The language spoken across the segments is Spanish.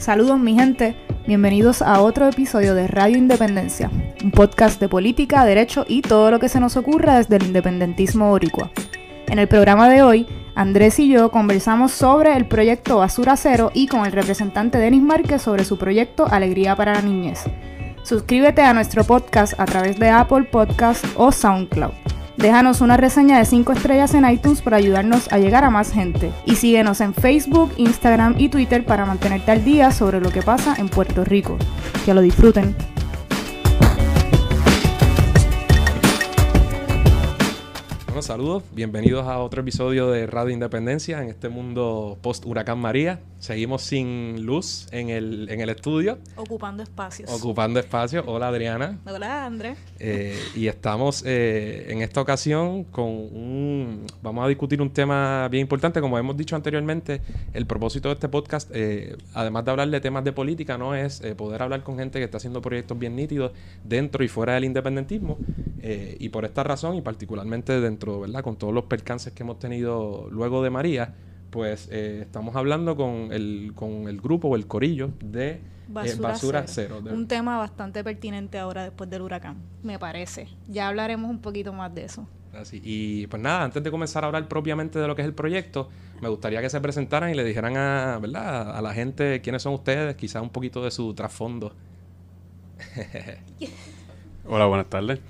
Saludos mi gente, bienvenidos a otro episodio de Radio Independencia, un podcast de política, derecho y todo lo que se nos ocurra desde el independentismo boricua. En el programa de hoy, Andrés y yo conversamos sobre el proyecto Basura Cero y con el representante Denis Márquez sobre su proyecto Alegría para la Niñez. Suscríbete a nuestro podcast a través de Apple Podcast o SoundCloud. Déjanos una reseña de 5 estrellas en iTunes para ayudarnos a llegar a más gente. Y síguenos en Facebook, Instagram y Twitter para mantenerte al día sobre lo que pasa en Puerto Rico. Que lo disfruten. Bueno, saludos, bienvenidos a otro episodio de Radio Independencia en este mundo post Huracán María. Seguimos sin luz en el, en el estudio. Ocupando espacios. Ocupando espacio. Hola Adriana. Hola Andrés. Eh, y estamos eh, en esta ocasión con un... Vamos a discutir un tema bien importante. Como hemos dicho anteriormente, el propósito de este podcast, eh, además de hablar de temas de política, no es poder hablar con gente que está haciendo proyectos bien nítidos dentro y fuera del independentismo. Y por esta razón, y particularmente dentro, ¿verdad? Con todos los percances que hemos tenido luego de María, pues eh, estamos hablando con el, con el grupo o el corillo de eh, Basura, Cero. Un tema bastante pertinente ahora después del huracán, me parece. Ya hablaremos un poquito más de eso. Así. Y pues nada, antes de comenzar a hablar propiamente de lo que es el proyecto, me gustaría que se presentaran y le dijeran a, ¿verdad? a la gente quiénes son ustedes, quizás un poquito de su trasfondo. Hola, buenas tardes.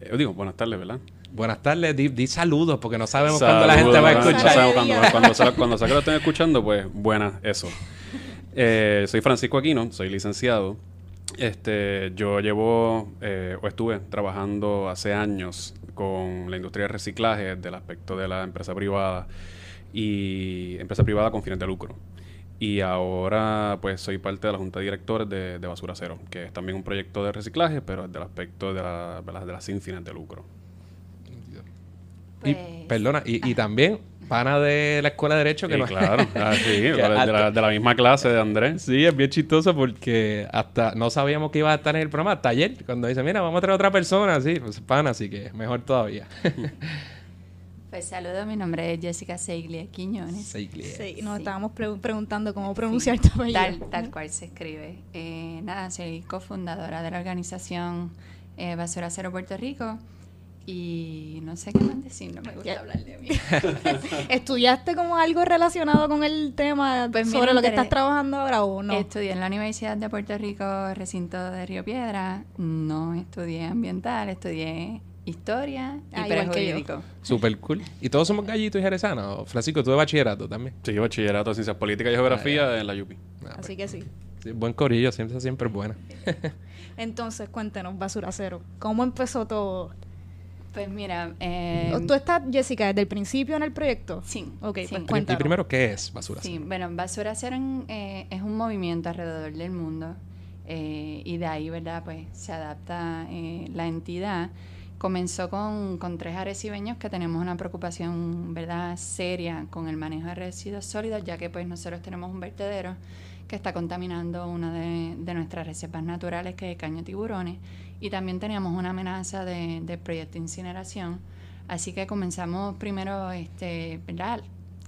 Eh, digo, buenas tardes, ¿verdad? Buenas tardes, di, saludos porque no sabemos cuándo la gente va a escuchar. cuando, cuando, que lo estén escuchando, pues buenas, eso. Eh, soy Francisco Aquino, soy licenciado. Este, yo llevo eh, o estuve trabajando hace años con la industria de reciclaje del aspecto de la empresa privada y empresa privada con fines de lucro. Y ahora pues soy parte de la junta de directores de, Basura Cero, que es también un proyecto de reciclaje, pero es del aspecto de la, de la sin fines de lucro y, pues, perdona, y, también pana de la escuela de Derecho que no claro, ah, de, la, misma clase de Andrés. Sí, es bien chistoso porque hasta no sabíamos que iba a estar en el programa hasta ayer, cuando dice, mira, vamos a traer otra persona, sí, pues pana, así que mejor todavía. Pues saludo, mi nombre es Jessica Seiglia Quiñones. Seiglia. Sí, nos estábamos preguntando cómo pronunciar tu apellido. Tal, tal cual se escribe. Eh, nada, soy cofundadora de la organización eh, Basura Cero Puerto Rico y no sé qué más decir, no me gusta hablar de mí. ¿Estudiaste como algo relacionado con el tema pues sobre lo que estás trabajando ahora o no? Estudié en la Universidad de Puerto Rico, recinto de Río Piedra. No estudié ambiental, estudié historia y ah. Super cool. ¿Y todos somos gallitos y jerezanos? Francisco, tú de bachillerato también. Sí, bachillerato de Ciencias Políticas y Geografía ah, en la UPI. Ah, Así pues. que sí. Buen corillo, siempre, siempre buena. Entonces, cuéntenos, Basura Cero, ¿cómo empezó todo? Pues mira, eh, ¿tú estás, Jessica, desde el principio en el proyecto? Sí. Ok, sí. pues Y primero, ¿qué es Basura Cero? Sí, bueno, Basura Cero eh, es un movimiento alrededor del mundo eh, y de ahí, ¿verdad? Pues se adapta la entidad. Comenzó con, tres arecibeños que tenemos una preocupación, ¿verdad?, seria con el manejo de residuos sólidos, ya que pues nosotros tenemos un vertedero que está contaminando una de, nuestras reservas naturales, que es Caño Tiburones, y también teníamos una amenaza de, de proyecto de incineración. Así que comenzamos primero, este, ¿verdad?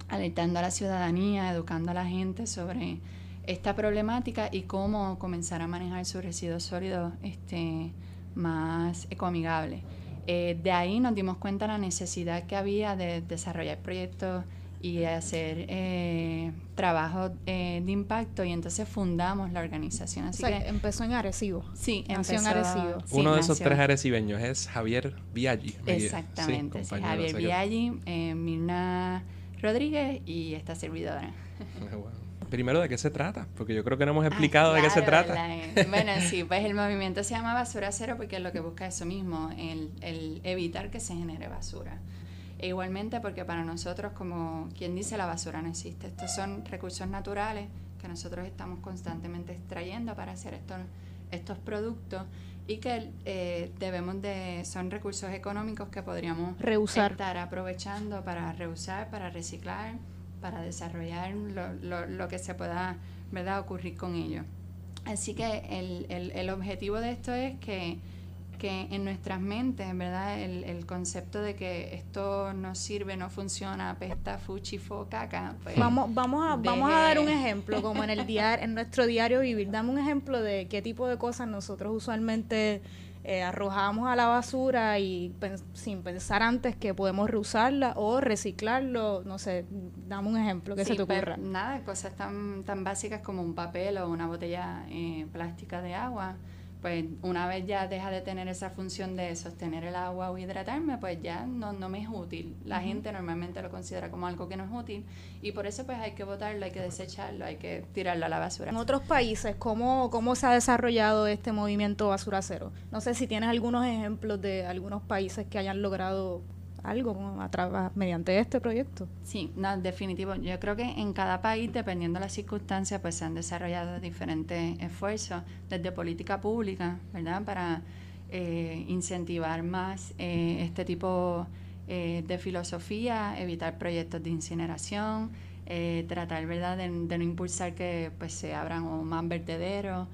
alertando a la ciudadanía, educando a la gente sobre esta problemática y cómo comenzar a manejar sus residuos sólidos este, más ecoamigables. Eh, de ahí nos dimos cuenta de la necesidad que había de desarrollar proyectos y hacer eh, trabajo eh, de impacto y entonces fundamos la organización. Así que empezó en Arecibo. Sí, empezó en Arecibo. Uno de esos tres arecibeños es Javier Viaggi. Exactamente, Javier Viaggi, eh, Mirna Rodríguez y esta servidora. Primero, ¿de qué se trata? Porque yo creo que no hemos ah, explicado de qué se trata. bueno, sí, pues el movimiento se llama Basura Cero porque lo que busca eso mismo, el, el evitar que se genere basura. E igualmente porque para nosotros, como quien dice, la basura no existe. Estos son recursos naturales que nosotros estamos constantemente extrayendo para hacer estos, estos productos y que eh, debemos de, son recursos económicos que podríamos reusar. estar aprovechando para reusar, para reciclar, para desarrollar lo, lo, lo que se pueda ¿verdad? ocurrir con ellos. Así que el, el, el objetivo de esto es que porque en nuestras mentes, ¿verdad? El, el concepto de que esto no sirve, no funciona, apesta, fuchi, fo, caca. Pues, Vamos, vamos, a, vamos a dar un ejemplo, como en el diario, en nuestro diario vivir. Dame un ejemplo de qué tipo de cosas nosotros usualmente eh, arrojamos a la basura y sin pensar antes que podemos reusarla o reciclarlo. No sé, dame un ejemplo que se Sí, te pues, ocurra. nada, cosas tan, tan básicas como un papel o una botella eh, plástica de agua. Pues una vez ya deja de tener esa función de sostener el agua o hidratarme, pues ya no, no me es útil. La gente normalmente lo considera como algo que no es útil y por eso pues hay que botarlo, hay que desecharlo, hay que tirarlo a la basura. En otros países, ¿cómo, ¿cómo se ha desarrollado este movimiento basura cero? No sé si tienes algunos ejemplos de algunos países que hayan logrado algo a través mediante este proyecto. Sí, no, definitivo. Yo creo que en cada país, dependiendo de las circunstancias, pues se han desarrollado diferentes esfuerzos, desde política pública, ¿verdad? Para eh, incentivar más eh, este tipo eh, de filosofía, evitar proyectos de incineración, tratar, ¿verdad?, de, no impulsar que pues se abran más vertederos.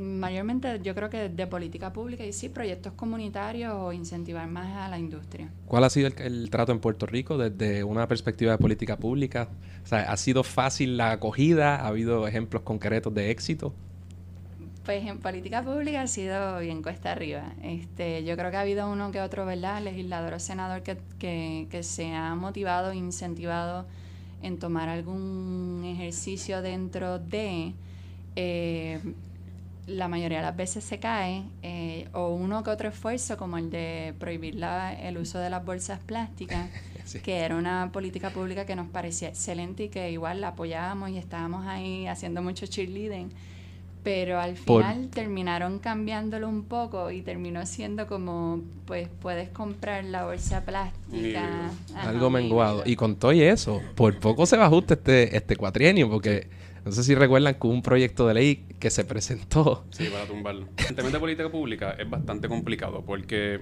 Mayormente yo creo que de política pública y sí, proyectos comunitarios o incentivar más a la industria. ¿Cuál ha sido el, el trato en Puerto Rico desde una perspectiva de política pública? O sea, ¿ha sido fácil la acogida? ¿Ha habido ejemplos concretos de éxito? Pues en política pública ha sido bien cuesta arriba. Este, yo creo que ha habido uno que otro, ¿verdad? Legislador o senador que, que, que se ha motivado, incentivado en tomar algún ejercicio dentro de... eh, la mayoría de las veces se cae, eh, o uno que otro esfuerzo, como el de prohibir la- el uso de las bolsas plásticas, Sí. que era una política pública que nos parecía excelente y que igual la apoyábamos y estábamos ahí haciendo mucho cheerleading. Pero al Por- final terminaron cambiándolo un poco y terminó siendo como, pues puedes comprar la bolsa plástica. Ajá, Algo menguado. Y con todo y eso, por poco se va ajuste este, este cuatrienio, porque no sé si recuerdan que un proyecto de ley que se presentó. Sí, para tumbarlo. El tema de política pública es bastante complicado porque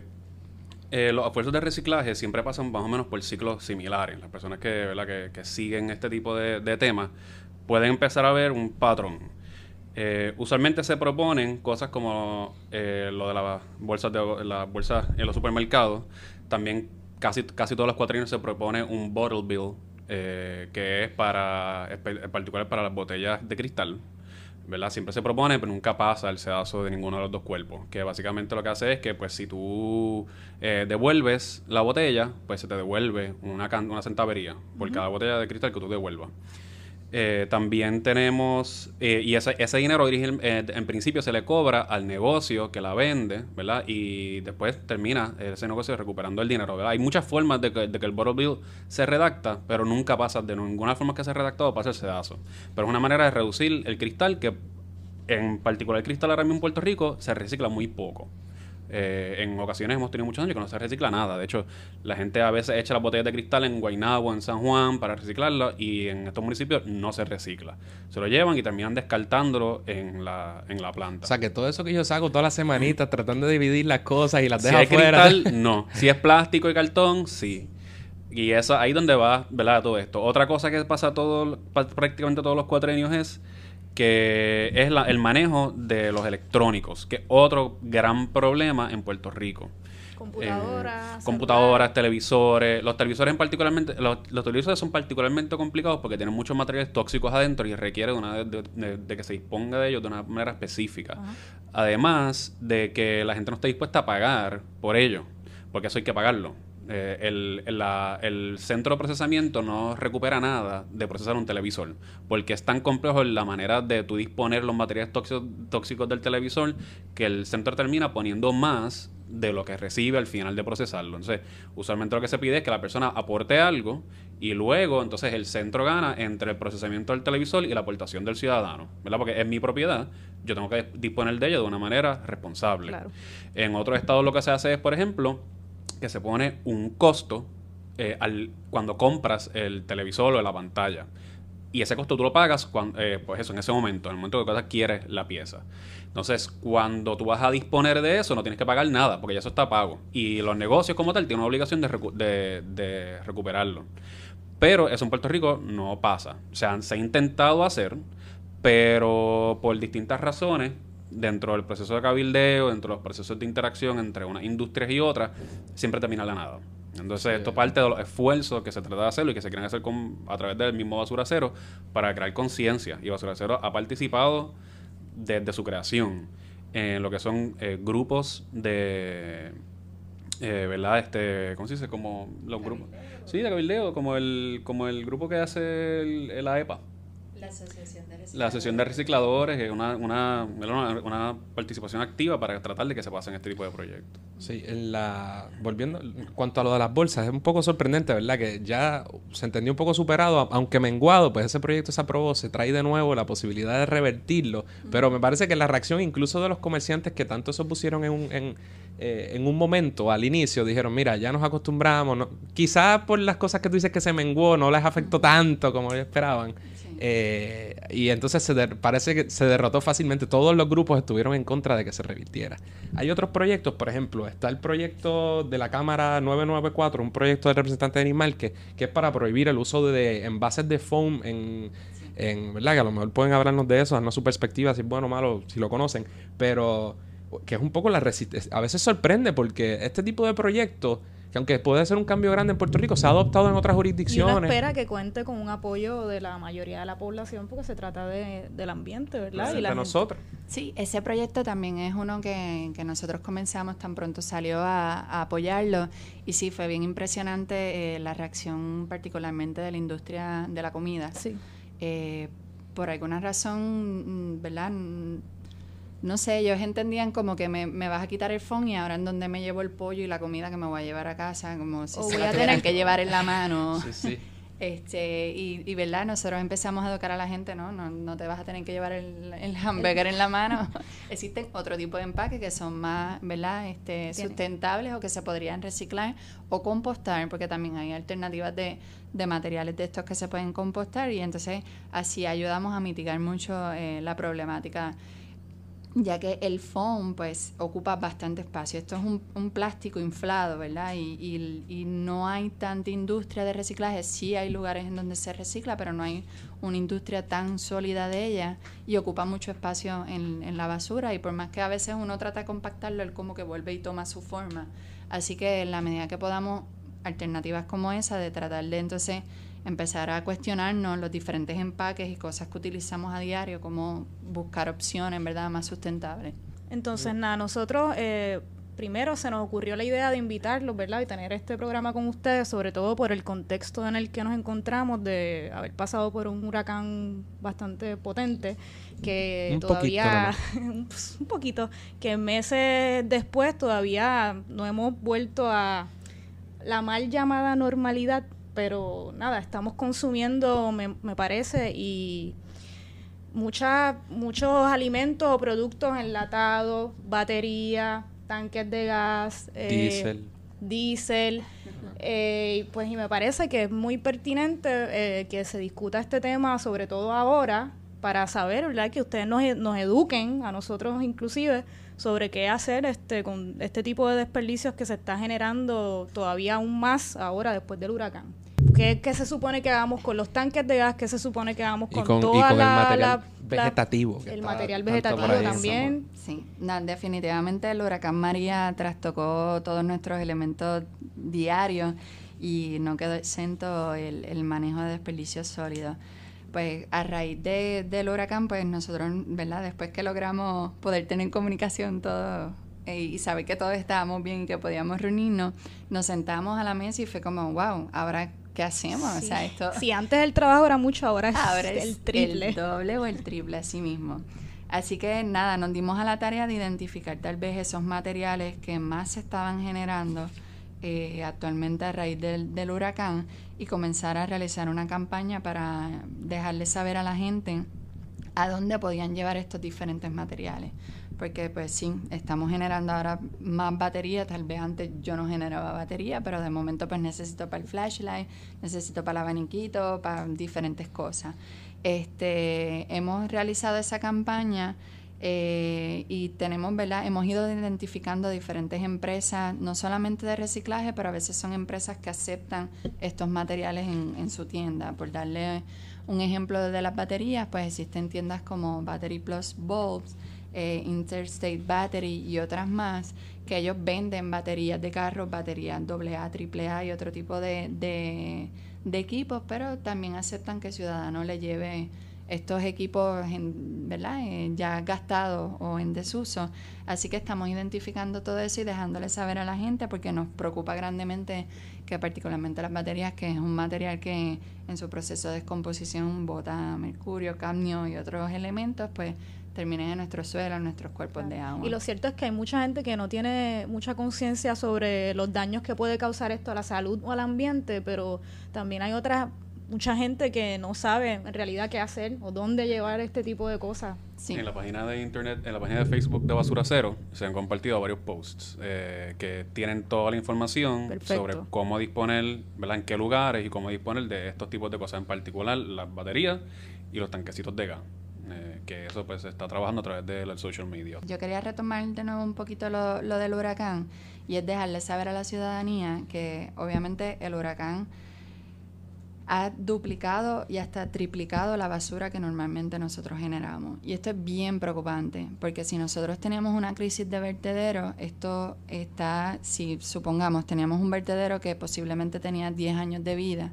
eh, los esfuerzos de reciclaje siempre pasan más o menos por ciclos similares. Las personas que, ¿verdad? que, siguen este tipo de, temas pueden empezar a ver un patrón. Eh, usualmente se proponen cosas como eh, lo de las bolsas de las en los supermercados. También casi, casi todos los cuatrienios se propone un bottle bill, eh, que es para, en particular para las botellas de cristal. ¿verdad? Siempre se propone, pero nunca pasa el sedazo de ninguno de los dos cuerpos. Que básicamente lo que hace es que, pues, si tú eh, devuelves la botella, pues se te devuelve una, una centavería por cada botella de cristal que tú devuelvas. Eh, también tenemos, eh, y ese, ese dinero eh, en principio se le cobra al negocio que la vende, ¿verdad? Y después termina ese negocio recuperando el dinero, ¿verdad? Hay muchas formas de que, de que el bottle bill se redacta, pero nunca pasa, de ninguna forma que se ha redactado pasa el sedazo. Pero es una manera de reducir el cristal que, en particular el cristal ahora mismo en Puerto Rico, se recicla muy poco. Eh, en ocasiones hemos tenido muchos años que no se recicla nada. De hecho, la gente a veces echa las botellas de cristal en Guaynabo, en San Juan, para reciclarla y en estos municipios no se recicla. Se lo llevan y terminan descartándolo en la, en la planta. O sea, que todo eso que yo saco todas las semanitas tratando de dividir las cosas y las si dejo afuera. cristal, no. Si es plástico y cartón, sí. Y eso ahí donde va, ¿verdad? Todo esto. Otra cosa que pasa todo, prácticamente todos los cuatrenios es que es la- el manejo de los electrónicos, que es otro gran problema en Puerto Rico. Computadoras. Eh, computadoras, televisores. Los televisores en particularmente, los, los televisores son particularmente complicados porque tienen muchos materiales tóxicos adentro y requiere de, una, de, de- de que se disponga de ellos de una manera específica. Además de que la gente no está dispuesta a pagar por ello, porque eso hay que pagarlo. Eh, el, el- la- el centro de procesamiento no recupera nada de procesar un televisor, porque es tan complejo la manera de tú disponer los materiales tóxicos, tóxicos del televisor que el centro termina poniendo más de lo que recibe al final de procesarlo. Entonces, usualmente lo que se pide es que la persona aporte algo y luego entonces el centro gana entre el procesamiento del televisor y la aportación del ciudadano, ¿verdad? Porque es mi propiedad, yo tengo que disponer de ello de una manera responsable. Claro. En otros estados lo que se hace es, por ejemplo, que se pone un costo eh, al, cuando compras el televisor o la pantalla. Y ese costo tú lo pagas cuando, eh, pues eso, en ese momento, en el momento que tú adquieres la pieza. Entonces, cuando tú vas a disponer de eso, no tienes que pagar nada, porque ya eso está pago. Y los negocios como tal tienen una obligación de, recu- de- de recuperarlo. Pero eso en Puerto Rico no pasa. O sea, se ha intentado hacer, pero por distintas razones, dentro del proceso de cabildeo, dentro de los procesos de interacción entre unas industrias y otras, siempre termina la nada. Entonces, esto parte de los esfuerzos que se trata de hacerlo y que se quieren hacer con, a través del mismo Basura Cero para crear conciencia. Y Basura Cero ha participado desde su creación en lo que son eh, grupos de eh, ¿verdad? Este, ¿cómo se dice? Como los grupos. Sí, de cabildeo, como el, como el grupo que hace el, el AEPA. La Asociación de Recicladores. La Asociación de Recicladores es una, una, una, una participación activa para tratar de que se pasen este tipo de proyectos. Sí, en la, volviendo, en cuanto a lo de las bolsas, es un poco sorprendente, ¿verdad? Que ya se entendió un poco superado, aunque menguado, pues ese proyecto se aprobó, se trae de nuevo la posibilidad de revertirlo, pero me parece que la reacción incluso de los comerciantes que tanto se opusieron en un, en, eh, en un momento, al inicio, dijeron, mira, ya nos acostumbramos, no, quizás por las cosas que tú dices que se menguó, no les afectó tanto como ellos esperaban. Eh, y entonces se parece que se derrotó fácilmente. Todos los grupos estuvieron en contra de que se revirtiera. Hay otros proyectos, por ejemplo, está el proyecto de la Cámara 994, un proyecto del representante animal que, que es para prohibir el uso de envases de foam en, en, ¿verdad? Que a lo mejor pueden hablarnos de eso, darnos su perspectiva, si es bueno o malo, si lo conocen, pero que es un poco la resistencia. A veces sorprende porque este tipo de proyectos, que aunque puede ser un cambio grande en Puerto Rico, se ha adoptado en otras Y uno jurisdicciones. espera que cuente con un apoyo de la mayoría de la población porque se trata de, del ambiente, ¿verdad? de Y la nosotros. Sí, ese proyecto también es uno que, que nosotros comenzamos, tan pronto salió a, a apoyarlo y sí, fue bien impresionante eh, la reacción particularmente de la industria de la comida. Sí. Eh, por alguna razón, mm, ¿verdad? No sé, ellos entendían como que me, me vas a quitar el phone y ahora en donde me llevo el pollo y la comida que me voy a llevar a casa, como si se voy a tener que llevar en la mano. Sí, sí. Este, y, y verdad, nosotros empezamos a educar a la gente, ¿no? No, no te vas a tener que llevar el, el hamburger en la mano. Existen otro tipo de empaques que son más, ¿verdad? Este, Tiene. sustentables o que se podrían reciclar o compostar, porque también hay alternativas de, de materiales de estos que se pueden compostar y entonces así ayudamos a mitigar mucho eh, la problemática ya que el foam pues ocupa bastante espacio. Esto es un, un plástico inflado, ¿verdad? Y, y- no hay tanta industria de reciclaje. Sí hay lugares en donde se recicla, pero no hay una industria tan sólida de ella y ocupa mucho espacio en, en la basura y por más que a veces uno trata de compactarlo, él como que vuelve y toma su forma. Así que en la medida que podamos, alternativas como esa de tratar de entonces empezar a cuestionarnos los diferentes empaques y cosas que utilizamos a diario, como buscar opciones, ¿verdad?, más sustentables. Entonces, nada, nosotros eh, primero se nos ocurrió la idea de invitarlos, ¿verdad? Y tener este programa con ustedes, sobre todo por el contexto en el que nos encontramos, de haber pasado por un huracán bastante potente, que Un todavía, un un poquito, que meses después todavía no hemos vuelto a la mal llamada normalidad, pero nada, estamos consumiendo, me, me parece, y mucha, muchos alimentos o productos enlatados, batería, tanques de gas, eh, Diesel. diésel, eh, pues y me parece que es muy pertinente eh, que se discuta este tema, sobre todo ahora, para saber, ¿verdad? Que ustedes nos, nos eduquen, a nosotros inclusive, sobre qué hacer este con este tipo de desperdicios que se está generando todavía aún más ahora después del huracán. ¿Qué, qué se supone que hagamos con los tanques de gas? ¿Qué se supone que hagamos Y con, con, y toda con el la, material la- vegetativo. que el está material vegetativo también? Sí, no, definitivamente el huracán María trastocó todos nuestros elementos diarios y no quedó exento el, el manejo de desperdicios sólidos. Pues a raíz de, del huracán, pues nosotros, ¿verdad? Después que logramos poder tener comunicación todo eh, y saber que todos estábamos bien y que podíamos reunirnos, nos sentamos a la mesa y fue como, wow, ahora qué hacemos, o sea, esto... Si antes el trabajo era mucho, ahora es Ahora es el triple. el doble o el triple, así mismo. Así que nada, nos dimos a la tarea de identificar tal vez esos materiales que más se estaban generando eh, actualmente a raíz del, del huracán y comenzar a realizar una campaña para dejarle saber a la gente a dónde podían llevar estos diferentes materiales. Porque pues sí, estamos generando ahora más batería, tal vez antes yo no generaba batería, pero de momento pues necesito para el flashlight, necesito para el abaniquito, para diferentes cosas. Este, hemos realizado esa campaña eh, y tenemos, ¿verdad? Hemos ido identificando diferentes empresas, no solamente de reciclaje, pero a veces son empresas que aceptan estos materiales en, en su tienda. Por darle un ejemplo de las baterías, pues existen tiendas como Battery Plus Bulbs, eh, Interstate Battery y otras más, que ellos venden baterías de carros, baterías AA, AAA y otro tipo de, de, equipos, pero también aceptan que el ciudadano le lleve estos equipos en, ¿verdad? Eh, ya gastados o en desuso. Así que estamos identificando todo eso y dejándole saber a la gente porque nos preocupa grandemente que particularmente las baterías, que es un material que en su proceso de descomposición bota mercurio, cadmio y otros elementos, pues terminen en nuestro suelo, en nuestros cuerpos de agua. Y lo cierto es que hay mucha gente que no tiene mucha conciencia sobre los daños que puede causar esto a la salud o al ambiente, pero también hay otras mucha gente que no sabe en realidad qué hacer o dónde llevar este tipo de cosas. En la página de internet, en la página de Facebook de Basura Cero, se han compartido varios posts eh, que tienen toda la información sobre cómo disponer, ¿verdad? En qué lugares y cómo disponer de estos tipos de cosas, en particular las baterías y los tanquecitos de gas. Que eso pues se está trabajando a través de la social media. Yo quería retomar de nuevo un poquito lo, lo del huracán y es dejarle saber a la ciudadanía que obviamente el huracán ha duplicado y hasta triplicado la basura que normalmente nosotros generamos. Y esto es bien preocupante, porque si nosotros tenemos una crisis de vertedero, esto está, si supongamos teníamos un vertedero que posiblemente tenía 10 años de vida,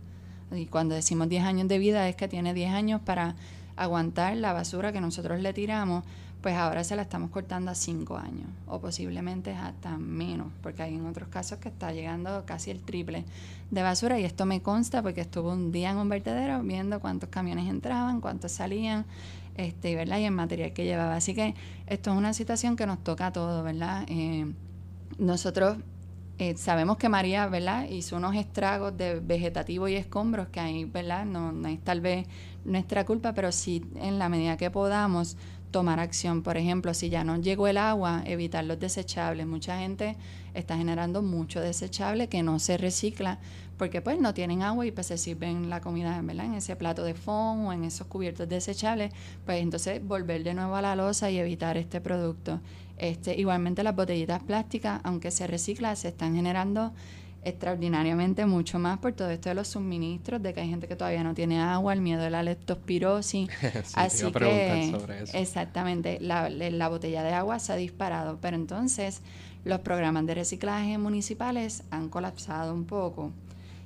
y cuando decimos 10 años de vida es que tiene 10 años para aguantar la basura que nosotros le tiramos, pues ahora se la estamos cortando a cinco años o posiblemente hasta menos, porque hay en otros casos que está llegando casi el triple de basura y esto me consta porque estuve un día en un vertedero viendo cuántos camiones entraban, cuántos salían, este, ¿verdad? Y el material que llevaba. Así que esto es una situación que nos toca a todos, ¿verdad? Eh, nosotros eh, sabemos que María, ¿verdad? Hizo unos estragos de vegetativo y escombros que ahí, ¿verdad? No, no es tal vez nuestra culpa, pero sí en la medida que podamos tomar acción. Por ejemplo, si ya no llegó el agua, evitar los desechables. Mucha gente está generando mucho desechable que no se recicla porque pues no tienen agua y pues se sirven la comida ¿verdad? en ese plato de fondo o en esos cubiertos desechables, pues entonces volver de nuevo a la losa y evitar este producto. Este, igualmente las botellitas plásticas, aunque se reciclan, se están generando extraordinariamente mucho más por todo esto de los suministros, de que hay gente que todavía no tiene agua, el miedo de la leptospirosis. Así que, exactamente, la, la botella de agua se ha disparado, pero entonces los programas de reciclaje municipales han colapsado un poco.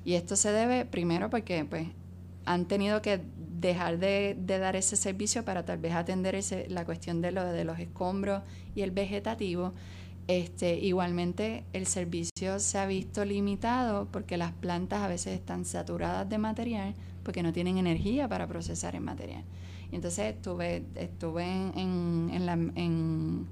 Y esto se debe primero porque pues han tenido que dejar de, de dar ese servicio para tal vez atender ese, la cuestión de, lo, de los escombros y el vegetativo este, igualmente el servicio se ha visto limitado porque las plantas a veces están saturadas de material porque no tienen energía para procesar el material. Y entonces estuve, estuve en, en, la, en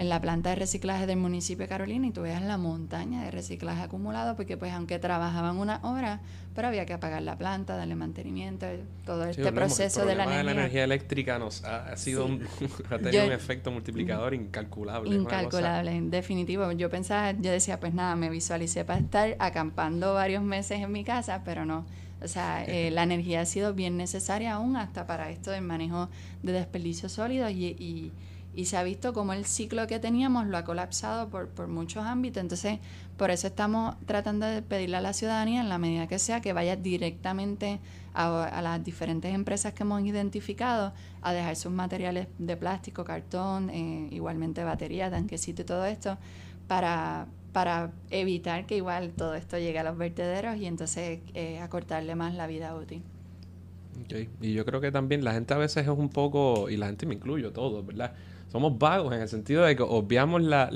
en la planta de reciclaje del municipio de Carolina y tú veas la montaña de reciclaje acumulado porque pues aunque trabajaban una hora, pero había que apagar la planta, darle mantenimiento, todo este proceso de la energía. la energía eléctrica nos ha, sido un, ha tenido un efecto multiplicador incalculable. Incalculable, en definitivo. Yo pensaba, yo decía, pues nada, me visualicé para estar acampando varios meses en mi casa, pero no. O sea, eh, la energía ha sido bien necesaria aún hasta para esto del manejo de desperdicios sólidos y y se ha visto como el ciclo que teníamos lo ha colapsado por, por muchos ámbitos. Entonces, por eso estamos tratando de pedirle a la ciudadanía, en la medida que sea, que vaya directamente a, las diferentes empresas que hemos identificado a dejar sus materiales de plástico, cartón, eh, igualmente baterías, tanquecito y todo esto, para, para evitar que igual todo esto llegue a los vertederos y entonces eh, acortarle más la vida útil. Okay. Y yo creo que también la gente a veces es un poco, y la gente me incluyo, todo, ¿verdad? Somos vagos en el sentido de que obviamos la,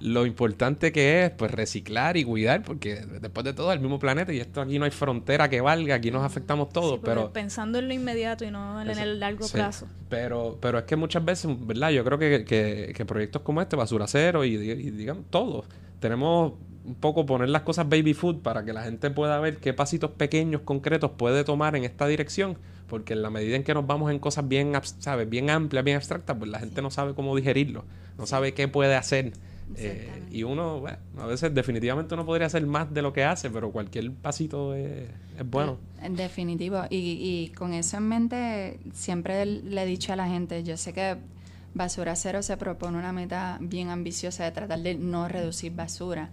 lo importante que es pues reciclar y cuidar, porque después de todo es el mismo planeta y esto aquí no hay frontera que valga, aquí nos afectamos todos, pero... Pensando en lo inmediato y no en, el largo plazo. Pero, pero es que muchas veces, ¿verdad? Yo creo que, que, proyectos como este, Basura Cero y, y digamos, todos, tenemos un poco poner las cosas baby food para que la gente pueda ver qué pasitos pequeños, concretos puede tomar en esta dirección, porque en la medida en que nos vamos en cosas bien, ¿sabes? bien amplias, bien abstractas, pues la gente no sabe cómo digerirlo, no sabe qué puede hacer. Eh, y uno, bueno, a veces definitivamente uno podría hacer más de lo que hace, pero cualquier pasito es, bueno. En definitivo. Y, y con eso en mente, siempre le he dicho a la gente, yo sé que Basura Cero se propone una meta bien ambiciosa de tratar de no reducir basura.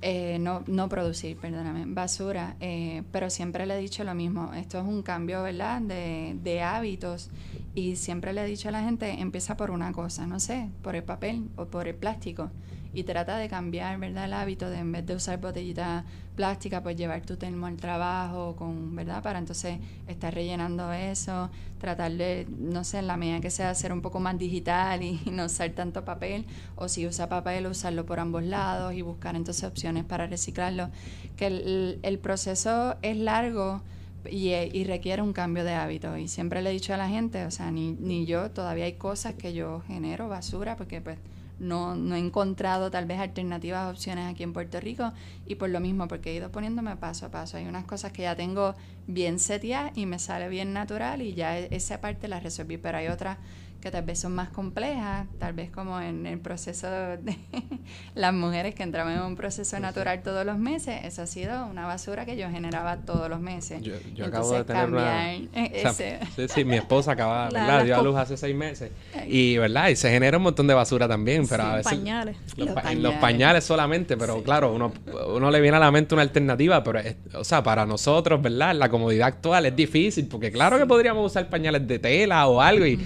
Eh, no, no producir, perdóname, basura, eh, pero siempre le he dicho lo mismo, esto es un cambio, ¿verdad?, de, de hábitos Y siempre le he dicho a la gente, empieza por una cosa, no sé, por el papel o por el plástico. Y trata de cambiar, ¿verdad? El hábito de en vez de usar botellita plástica, pues llevar tu termo al trabajo, con, ¿verdad? Para entonces estar rellenando eso, tratar de, no sé, en la medida que sea, ser un poco más digital y, no usar tanto papel. O si usa papel, usarlo por ambos lados y buscar entonces opciones para reciclarlo. Que el, proceso es largo y, requiere un cambio de hábito. Y siempre le he dicho a la gente, o sea, ni, ni yo, todavía hay cosas que yo genero basura porque pues no, no he encontrado tal vez alternativas, opciones aquí en Puerto Rico y por lo mismo, porque he ido poniéndome paso a paso. Hay unas cosas que ya tengo bien seteadas y me sale bien natural y ya e, esa parte la resolví, pero hay otras que tal vez son más complejas, tal vez como en el proceso de las mujeres que entraban en un proceso natural todos los meses, eso ha sido una basura que yo generaba todos los meses. Yo, yo acabo de tener una... ese... sí, sí, mi esposa acaba, ¿verdad? Dio a luz hace seis meses. Y, ¿verdad? Y se genera un montón de basura también, pero a veces... pañales. Los, pañales. los pañales solamente, pero claro, uno, uno le viene a la mente una alternativa, pero, o sea, para nosotros, ¿verdad? La comodidad actual es difícil, porque claro que podríamos usar pañales de tela o algo y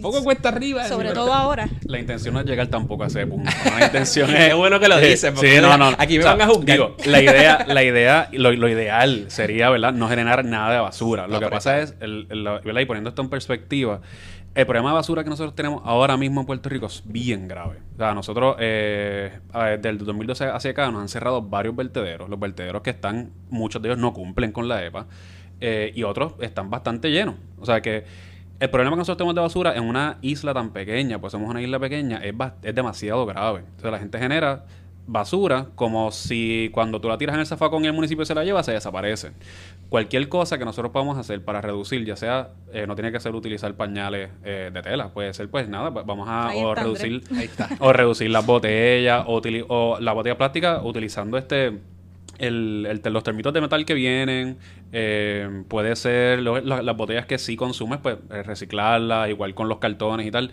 poco cuesta arriba. Sobre todo ahora. La intención no es llegar tampoco a ese punto. La intención es. Qué bueno que lo dices. Sí, no, no. Aquí me van a juzgar. la idea, la idea lo, lo, ideal sería, ¿verdad? No generar nada de basura. Lo que pasa es, el, ¿verdad? Y poniendo esto en perspectiva, el problema de basura que nosotros tenemos ahora mismo en Puerto Rico es bien grave. O sea, nosotros, eh, del 2012 hacia acá, nos han cerrado varios vertederos. Los vertederos que están, muchos de ellos no cumplen con la EPA. Eh, y otros están bastante llenos. O sea que el problema que nosotros tenemos de basura en una isla tan pequeña, pues somos una isla pequeña, es, es demasiado grave. Entonces la gente genera basura como si cuando tú la tiras en el zafacón y el municipio se la lleva, se desaparece. Cualquier cosa que nosotros podamos hacer para reducir, ya sea, eh, no tiene que ser utilizar pañales eh, de tela, puede ser pues nada, pues, vamos a o reducir o reducir las botellas o, o la botella plástica utilizando este el, los termitos de metal que vienen, eh, puede ser las botellas que sí consumes, pues eh, reciclarlas, igual con los cartones y tal.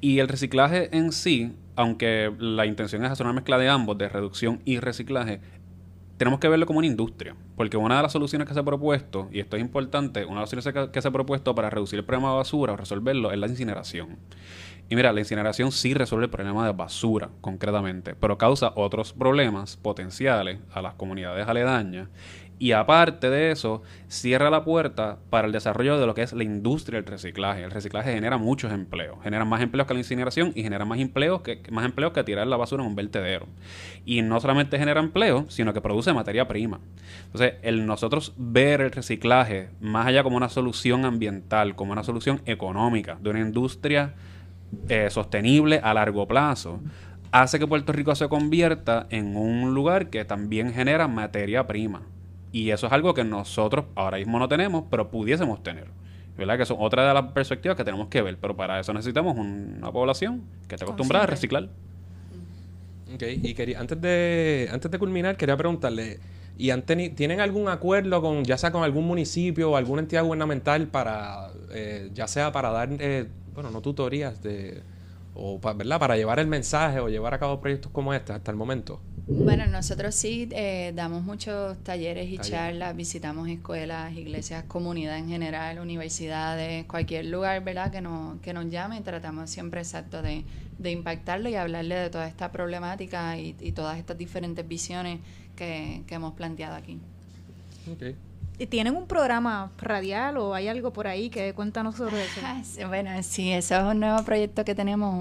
Y el reciclaje en sí, aunque la intención es hacer una mezcla de ambos, de reducción y reciclaje, tenemos que verlo como una industria. Porque una de las soluciones que se ha propuesto, y esto es importante, una de las soluciones que se ha propuesto para reducir el problema de basura o resolverlo es la incineración. Mira, la incineración sí resuelve el problema de basura, concretamente, pero causa otros problemas potenciales a las comunidades aledañas. Y aparte de eso, cierra la puerta para el desarrollo de lo que es la industria del reciclaje. El reciclaje genera muchos empleos, genera más empleos que la incineración y genera más empleos que, más empleos que tirar la basura en un vertedero. Y no solamente genera empleo, sino que produce materia prima. Entonces, el nosotros ver el reciclaje más allá como una solución ambiental, como una solución económica de una industria eh, sostenible a largo plazo, hace que Puerto Rico se convierta en un lugar que también genera materia prima. Y eso es algo que nosotros ahora mismo no tenemos, pero pudiésemos tener. ¿Verdad? Que son otra de las perspectivas que tenemos que ver. Pero para eso necesitamos una población que esté acostumbrada a reciclar. Ok, y quería, antes de, antes de culminar, quería preguntarle, ¿y tienen algún acuerdo con, ya sea con algún municipio o alguna entidad gubernamental para, eh, ya sea para dar eh, bueno, no tutorías de, o ¿verdad? para llevar el mensaje o llevar a cabo proyectos como este hasta el momento? Bueno, nosotros sí eh, damos muchos talleres y charlas, visitamos escuelas, iglesias, comunidad en general, universidades, cualquier lugar, ¿verdad? Que nos, que nos llame, tratamos siempre exacto de, de impactarlo y hablarle de toda esta problemática y, y todas estas diferentes visiones que, que hemos planteado aquí. Okay. ¿Tienen un programa radial o hay algo por ahí que cuéntanos sobre eso? Bueno, sí, eso es un nuevo proyecto que tenemos,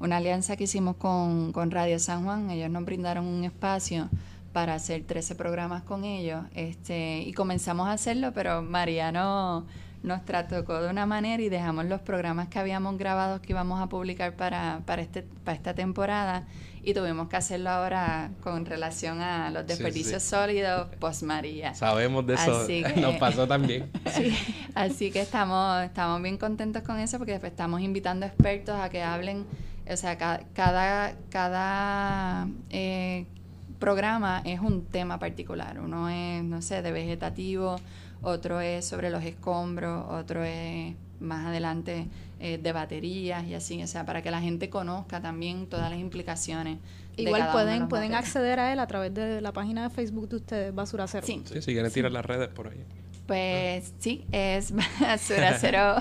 una alianza que hicimos con, con, Radio San Juan. Ellos nos brindaron un espacio para hacer 13 programas con ellos este, y comenzamos a hacerlo, pero Mariano nos trató de una manera y dejamos los programas que habíamos grabado que íbamos a publicar para, para, este, para esta temporada y tuvimos que hacerlo ahora con relación a los desperdicios sólidos post María. Sabemos de eso, nos pasó también. Así que estamos, estamos bien contentos con eso porque después estamos invitando expertos a que hablen, o sea, cada, cada, eh, programa es un tema particular. Uno es, no sé, de vegetativo, otro es sobre los escombros, otro es más adelante eh, de baterías y así, o sea, para que la gente conozca también todas las implicaciones. Igual pueden, pueden acceder a él a través de la página de Facebook de ustedes, Basura Cero. Sí, si quieren tirar las redes por ahí. Pues sí, es basuracero,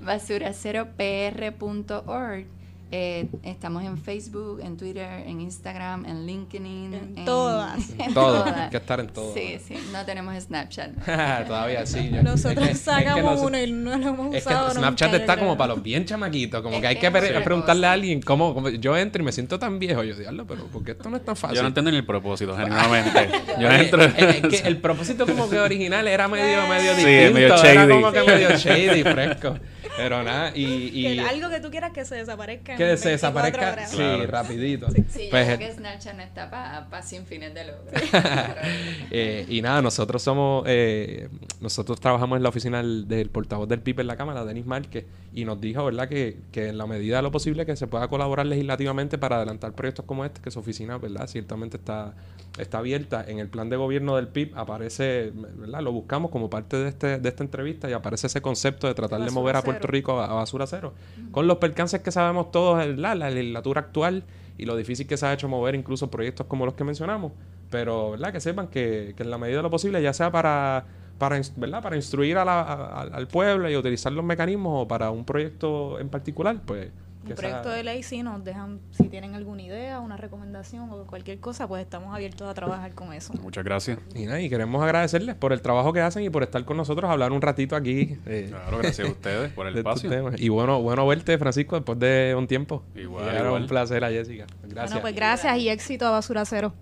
basuraceropr.org. Eh, estamos en Facebook, en Twitter, en Instagram, en LinkedIn. En, todas. En todo. Hay que estar en todo. Sí, sí. No tenemos Snapchat. Todavía sí. Nosotros sacamos uno y no lo hemos es usado. Que Snapchat está como para los bien chamaquitos. Como que hay que preguntarle a alguien cómo, Yo entro y me siento tan viejo. Yo digo, pero porque esto no es tan fácil. Yo no entiendo ni el propósito, generalmente. yo entro... es que el propósito como que original era medio, medio sí, distinto. Medio shady. Era como que medio shady, fresco. Pero nada, y... y algo que tú quieras que se desaparezca. Que se desaparezca, sí, rapidito. Sí, pues, yo creo que Snapchat no está para pa sin fines de lucro. eh, y nada, nosotros somos... Eh, nosotros trabajamos en la oficina del, del, portavoz del PIB en la Cámara, Denis Márquez, y nos dijo, ¿verdad?, que, que en la medida de lo posible que se pueda colaborar legislativamente para adelantar proyectos como este, que su oficina, ¿verdad?, ciertamente está, está abierta. En el plan de gobierno del PIB aparece, ¿verdad?, lo buscamos como parte de, este, de esta entrevista y aparece ese concepto de tratar de mover a Puerto Rico a, basura cero. Con los percances que sabemos todos, la, la legislatura actual y lo difícil que se ha hecho mover incluso proyectos como los que mencionamos. Pero, ¿verdad? Que sepan que, que en la medida de lo posible, ya sea para para, ¿verdad? para instruir a la, al pueblo y utilizar los mecanismos o para un proyecto en particular, pues un proyecto de ley, si nos dejan, si tienen alguna idea, una recomendación o cualquier cosa, pues estamos abiertos a trabajar con eso. Muchas gracias. Y, nada, y queremos agradecerles por el trabajo que hacen y por estar con nosotros, hablar un ratito aquí. Eh, claro, gracias a ustedes por el espacio. Y bueno, bueno verte, Francisco, después de un tiempo. Igual, igual. un placer a Jessica. Gracias. Bueno, pues gracias y éxito a Basura Cero.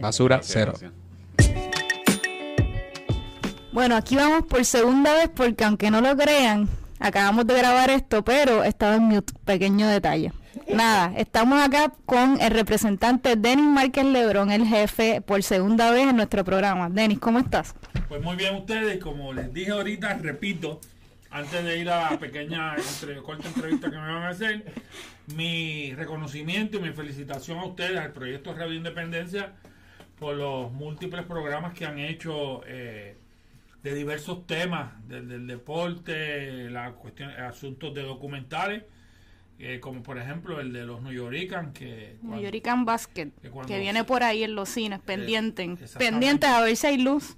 Basura Cero. Bueno, aquí vamos por segunda vez porque aunque no lo crean, acabamos de grabar esto, pero estaba en mute, pequeño detalle. Nada, estamos acá con el representante Denis Márquez Lebrón, el jefe, por segunda vez en nuestro programa. Denis, ¿cómo estás? Pues muy bien ustedes, como les dije ahorita, repito, antes de ir a la pequeña corta entrevista que me van a hacer, mi reconocimiento y mi felicitación a ustedes al proyecto Radio Independencia por los múltiples programas que han hecho eh, de diversos temas, del, deporte, la cuestión, asuntos de documentales, eh, como por ejemplo el de los New Yorkers, que... New Yorkers Basket, que, viene por ahí en los cines, pendientes, pendientes a ver si hay luz.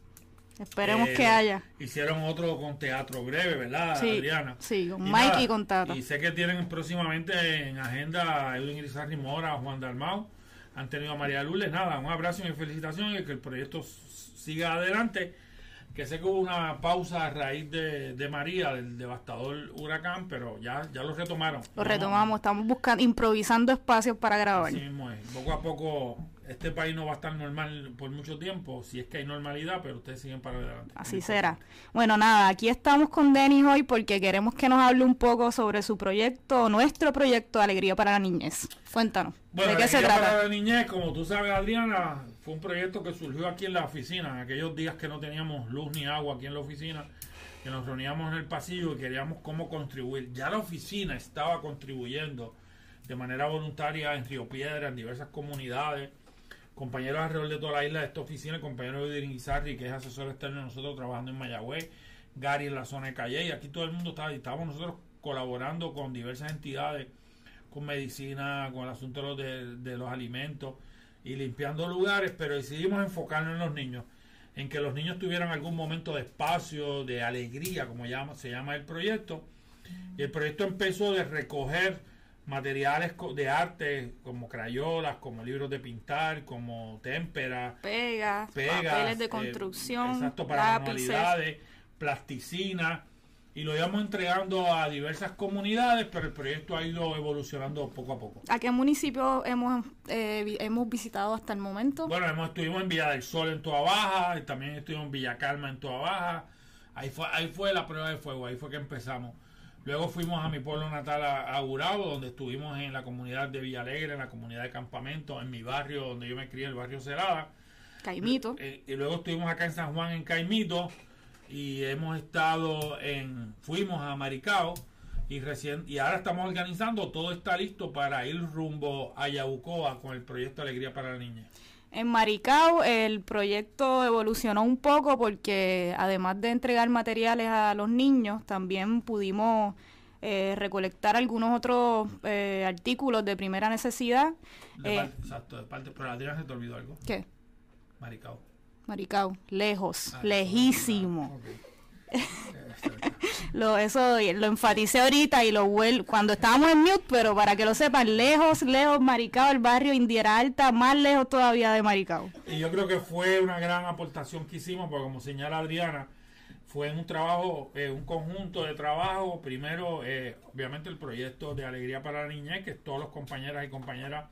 Esperemos que eh, haya. Hicieron otro con teatro breve, ¿verdad, sí, Adriana? Sí, con Mike y con Tata. Y sé que tienen próximamente en agenda a Edwin Irizarry Mora, Juan Dalmau. Han tenido a María Lules. Nada, un abrazo y felicitación y que el proyecto siga adelante que sé que hubo una pausa a raíz de, de, María, del devastador huracán, pero ya, ya lo retomaron. Lo retomamos, estamos buscando, improvisando espacios para grabar. Así mismo es. Poco a poco, este país no va a estar normal por mucho tiempo, si es que hay normalidad, pero ustedes siguen para adelante. Así será. Bueno, nada, aquí estamos con Denis hoy porque queremos que nos hable un poco sobre su proyecto, nuestro proyecto Alegría para la Niñez. Cuéntanos, ¿de qué se trata? para la Niñez, como tú sabes, Adriana, fue un proyecto que surgió aquí en la oficina, en aquellos días que no teníamos luz ni agua aquí en la oficina, que nos reuníamos en el pasillo y queríamos cómo contribuir. Ya la oficina estaba contribuyendo de manera voluntaria en Río Piedra, en diversas comunidades. Compañeros alrededor de toda la isla de esta oficina, el compañero de Izarri, que es asesor externo de nosotros trabajando en Mayagüez, Gary en la zona de Calle, y aquí todo el mundo estaba, estábamos nosotros colaborando con diversas entidades, con medicina, con el asunto de, de los alimentos y limpiando lugares, pero decidimos enfocarnos en los niños, en que los niños tuvieran algún momento de espacio, de alegría, como llama, se llama el proyecto. Y el proyecto empezó de recoger materiales de arte como crayolas, como libros de pintar, como témpera, pegas, papeles de eh, construcción, exacto, para manualidades, plasticina, y lo íbamos entregando a diversas comunidades, pero el proyecto ha ido evolucionando poco a poco. ¿A qué municipios hemos, eh, hemos visitado hasta el momento? Bueno, hemos, estuvimos en Villa del Sol en Toa Baja, y también estuvimos en Villa Calma en Toa Baja. Ahí fue, ahí fue la prueba de fuego, ahí fue que empezamos. Luego fuimos a mi pueblo natal, a, Gurabo, donde estuvimos en la comunidad de Villa Alegre, en la comunidad de Campamento, en mi barrio donde yo me crié, el barrio Celada. Caimito. Eh, y luego estuvimos acá en San Juan, en Caimito y hemos estado en, fuimos a Maricao y recién, y ahora estamos organizando, todo está listo para ir rumbo a Yabucoa con el proyecto Alegría para la Niña. En Maricao el proyecto evolucionó un poco porque además de entregar materiales a los niños, también pudimos eh, recolectar algunos otros eh, artículos de primera necesidad. De eh, exacto, de parte, pero Adrián se te olvidó algo. ¿Qué? Maricao. Maricao, lejos, ah, lejísimo. lo, eso lo enfaticé ahorita y lo vuelvo cuando estábamos en mute, pero para que lo sepan, lejos, lejos, Maricao, el barrio Indiera Alta, más lejos todavía de Maricao. Y yo creo que fue una gran aportación que hicimos, porque como señala Adriana, fue un trabajo, eh, un conjunto de trabajo. Primero, eh, obviamente, el proyecto de Alegría para la Niñez, que todos los compañeras y compañeras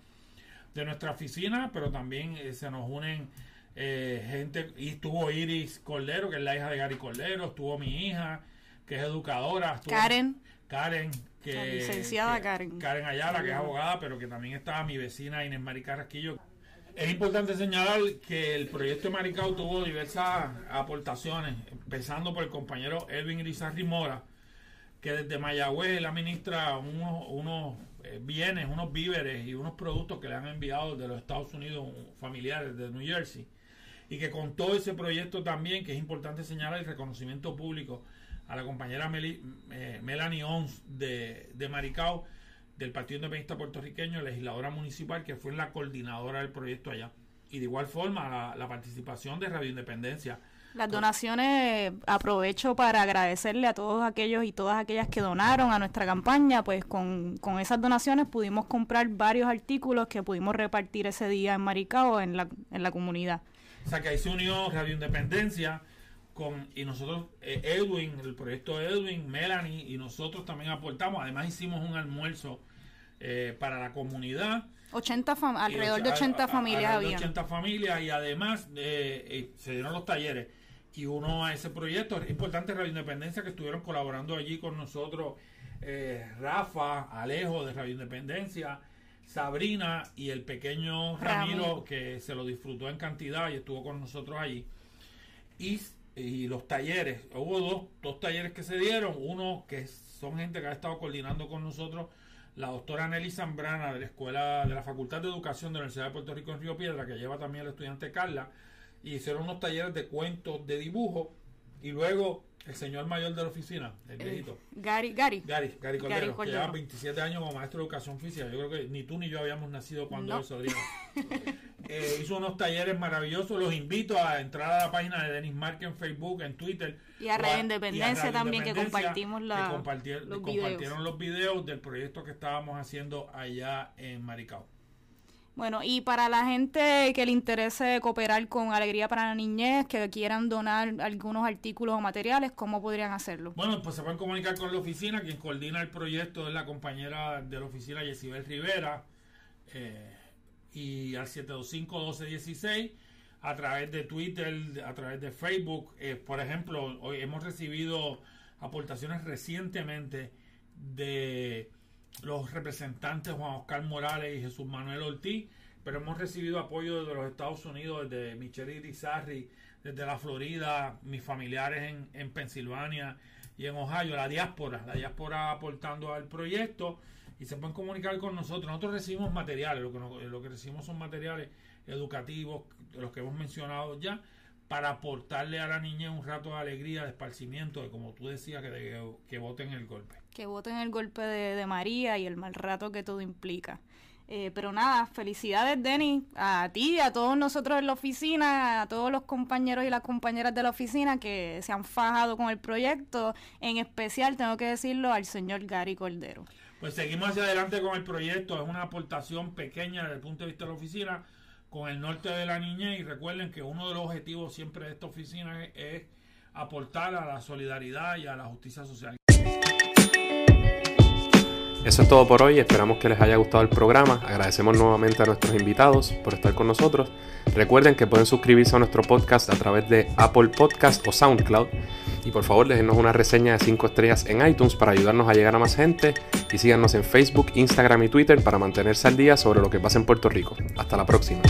de nuestra oficina, pero también eh, se nos unen gente, y estuvo Iris Cordero, que es la hija de Gary Cordero, estuvo mi hija, que es educadora. Karen. Karen, que... La licenciada Karen. Karen Ayala, que es abogada, pero que también estaba mi vecina Inés Mari Carrasquillo. Es importante señalar que el proyecto de Maricao tuvo diversas aportaciones, empezando por el compañero Edwin Irizarry Mora, que desde Mayagüez él administra unos, unos eh, bienes, unos víveres y unos productos que le han enviado de los Estados Unidos familiares de New Jersey. Y que con todo ese proyecto también, que es importante señalar el reconocimiento público a la compañera eh, Melanie Ons de, de Maricao, del Partido Independentista Puertorriqueño, legisladora municipal, que fue la coordinadora del proyecto allá. Y de igual forma, la, participación de Radio Independencia. Las donaciones, aprovecho para agradecerle a todos aquellos y todas aquellas que donaron a nuestra campaña, pues con, con esas donaciones pudimos comprar varios artículos que pudimos repartir ese día en Maricao, en la, en la comunidad. O sea que ahí se unió Radio Independencia, con, y nosotros, eh, Edwin, el proyecto Edwin, Melanie, y nosotros también aportamos. Además, hicimos un almuerzo eh, para la comunidad. 80 alrededor de 80 familias había. 80 familias, y además eh, se dieron los talleres. Y uno a ese proyecto, es importante Radio Independencia, que estuvieron colaborando allí con nosotros, Rafa, Alejo de Radio Independencia. Sabrina y el pequeño Ramiro, que se lo disfrutó en cantidad y estuvo con nosotros allí. Y y los talleres. Hubo dos, dos talleres que se dieron. Uno que son gente que ha estado coordinando con nosotros, la doctora Nelly Zambrana de la Escuela de la Facultad de Educación de la Universidad de Puerto Rico en Río Piedra, que lleva también al estudiante Carla, y hicieron unos talleres de cuentos, de dibujo, y luego el señor mayor de la oficina, el eh, viejito. Gary, Gary. Gary, Gary Cordero, que lleva 27 años como maestro de educación física. Yo creo que ni tú ni yo habíamos nacido cuando eso, eh, hizo unos talleres maravillosos. Los invito a entrar a la página de Denis Marque en Facebook, en Twitter. Y a Radio Independencia también, que compartimos la, los compartieron los videos del proyecto que estábamos haciendo allá en Maricao. Bueno, y para la gente que le interese cooperar con Alegría para la Niñez, que quieran donar algunos artículos o materiales, ¿cómo podrían hacerlo? Bueno, pues se pueden comunicar con la oficina, quien coordina el proyecto es la compañera de la oficina Yesibel Rivera, eh, y al 725-1216, a través de Twitter, a través de Facebook. Eh, por ejemplo, hoy hemos recibido aportaciones recientemente de los representantes Juan Oscar Morales y Jesús Manuel Ortiz, pero hemos recibido apoyo desde los Estados Unidos, desde Michelle Irizarry, desde la Florida, mis familiares en, en Pensilvania y en Ohio, la diáspora, la diáspora aportando al proyecto y se pueden comunicar con nosotros. Nosotros recibimos materiales, lo que, lo que recibimos son materiales educativos, los que hemos mencionado ya, para aportarle a la niña un rato de alegría, de esparcimiento, de como tú decías, que, que, voten el golpe. Que voten el golpe de, María y el mal rato que todo implica. Eh, pero nada, felicidades, Denny, a ti, a todos nosotros en la oficina, a todos los compañeros y las compañeras de la oficina que se han fajado con el proyecto. En especial, tengo que decirlo, al señor Gary Cordero. Pues seguimos hacia adelante con el proyecto. Es una aportación pequeña desde el punto de vista de la oficina con el norte de la niñez y recuerden que uno de los objetivos siempre de esta oficina es, aportar a la solidaridad y a la justicia social. Eso es todo por hoy, esperamos que les haya gustado el programa, agradecemos nuevamente a nuestros invitados por estar con nosotros. Recuerden que pueden suscribirse a nuestro podcast a través de Apple Podcast o SoundCloud y por favor déjenos una reseña de 5 estrellas en iTunes para ayudarnos a llegar a más gente y síganos en Facebook, Instagram y Twitter para mantenerse al día sobre lo que pasa en Puerto Rico. Hasta la próxima.